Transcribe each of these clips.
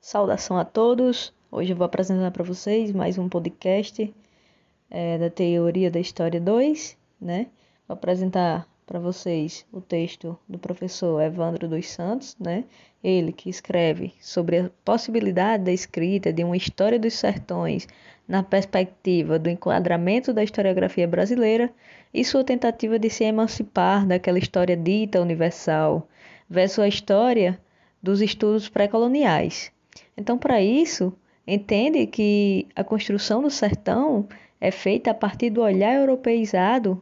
Saudação a todos! Hoje eu vou apresentar para vocês mais um podcast é, da Teoria da História 2, né? Vou apresentar para vocês o texto do professor Evandro dos Santos, né? Ele que escreve sobre a possibilidade da escrita de uma história dos sertões na perspectiva do enquadramento da historiografia brasileira e sua tentativa de se emancipar daquela história dita universal versus a história dos estudos pré-coloniais. Então, para isso, entende que a construção do sertão é feita a partir do olhar europeizado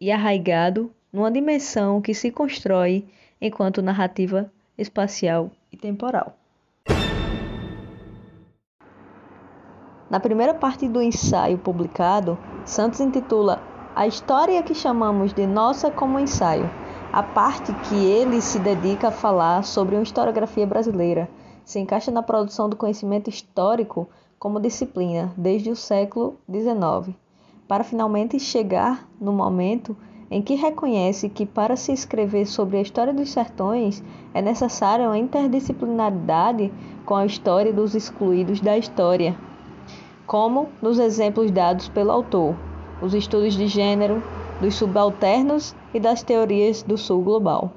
e arraigado numa dimensão que se constrói enquanto narrativa espacial e temporal. Na primeira parte do ensaio publicado, Santos intitula A História que chamamos de Nossa como Ensaio, a parte que ele se dedica a falar sobre uma historiografia brasileira, se encaixa na produção do conhecimento histórico como disciplina desde o século XIX, para finalmente chegar no momento em que reconhece que para se escrever sobre a história dos sertões é necessária uma interdisciplinaridade com a história dos excluídos da história, como nos exemplos dados pelo autor, os estudos de gênero, dos subalternos e das teorias do sul global.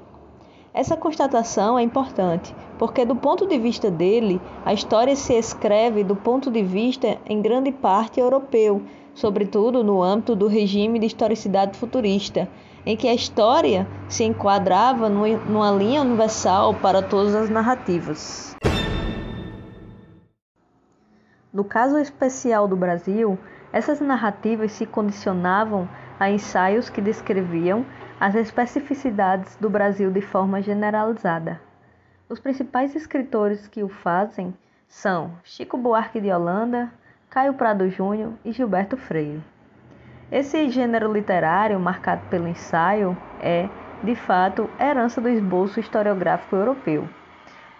Essa constatação é importante, porque, do ponto de vista dele, a história se escreve do ponto de vista, em grande parte, europeu sobretudo no âmbito do regime de historicidade futurista, em que a história se enquadrava numa linha universal para todas as narrativas. No caso especial do Brasil, essas narrativas se condicionavam a ensaios que descreviam as especificidades do Brasil de forma generalizada. Os principais escritores que o fazem são Chico Buarque de Holanda, Caio Prado Júnior e Gilberto Freire. Esse gênero literário, marcado pelo ensaio, é, de fato, herança do esboço historiográfico europeu.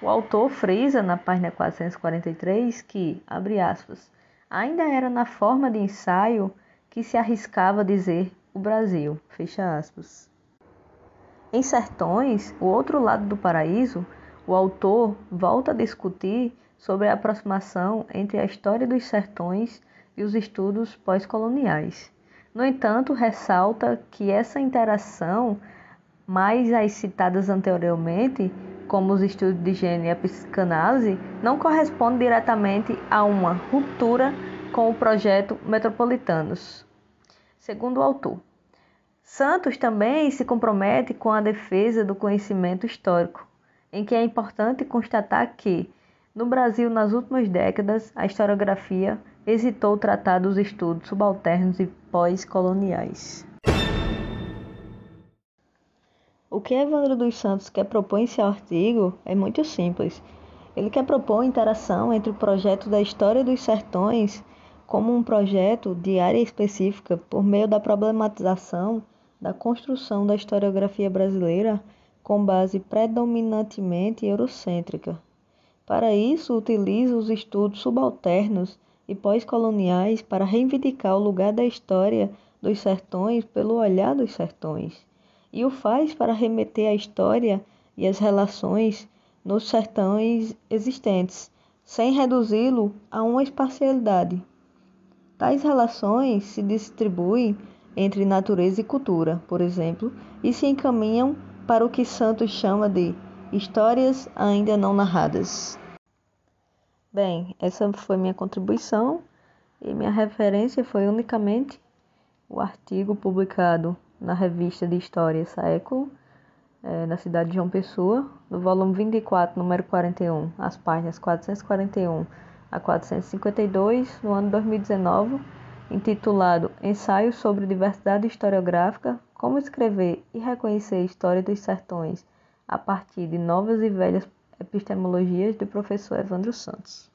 O autor frisa na página 443 que, abre aspas, ainda era na forma de ensaio que se arriscava a dizer o Brasil, fecha aspas. Em Sertões, o outro lado do paraíso, o autor volta a discutir sobre a aproximação entre a história dos sertões e os estudos pós-coloniais. No entanto, ressalta que essa interação, mais as citadas anteriormente, como os estudos de gênero e a psicanálise, não corresponde diretamente a uma ruptura com o projeto Metropolitanos. Segundo o autor, Santos também se compromete com a defesa do conhecimento histórico, em que é importante constatar que no Brasil, nas últimas décadas, a historiografia hesitou tratar dos estudos subalternos e pós-coloniais. O que Evandro dos Santos quer propor em seu artigo é muito simples. Ele quer propor a interação entre o projeto da história dos sertões como um projeto de área específica por meio da problematização da construção da historiografia brasileira com base predominantemente eurocêntrica. Para isso, utiliza os estudos subalternos e pós-coloniais para reivindicar o lugar da história dos sertões pelo olhar dos sertões, e o faz para remeter à história e às relações nos sertões existentes, sem reduzi-lo a uma espacialidade. Tais relações se distribuem entre natureza e cultura, por exemplo, e se encaminham para o que Santos chama de histórias ainda não narradas. Bem, essa foi minha contribuição e minha referência foi unicamente o artigo publicado na revista de História Século, é, na cidade de João Pessoa, no volume 24, número 41, as páginas 441 a 452, no ano 2019, intitulado Ensaio sobre Diversidade Historiográfica: Como Escrever e Reconhecer a História dos Sertões a partir de novas e velhas epistemologias do professor Evandro Santos.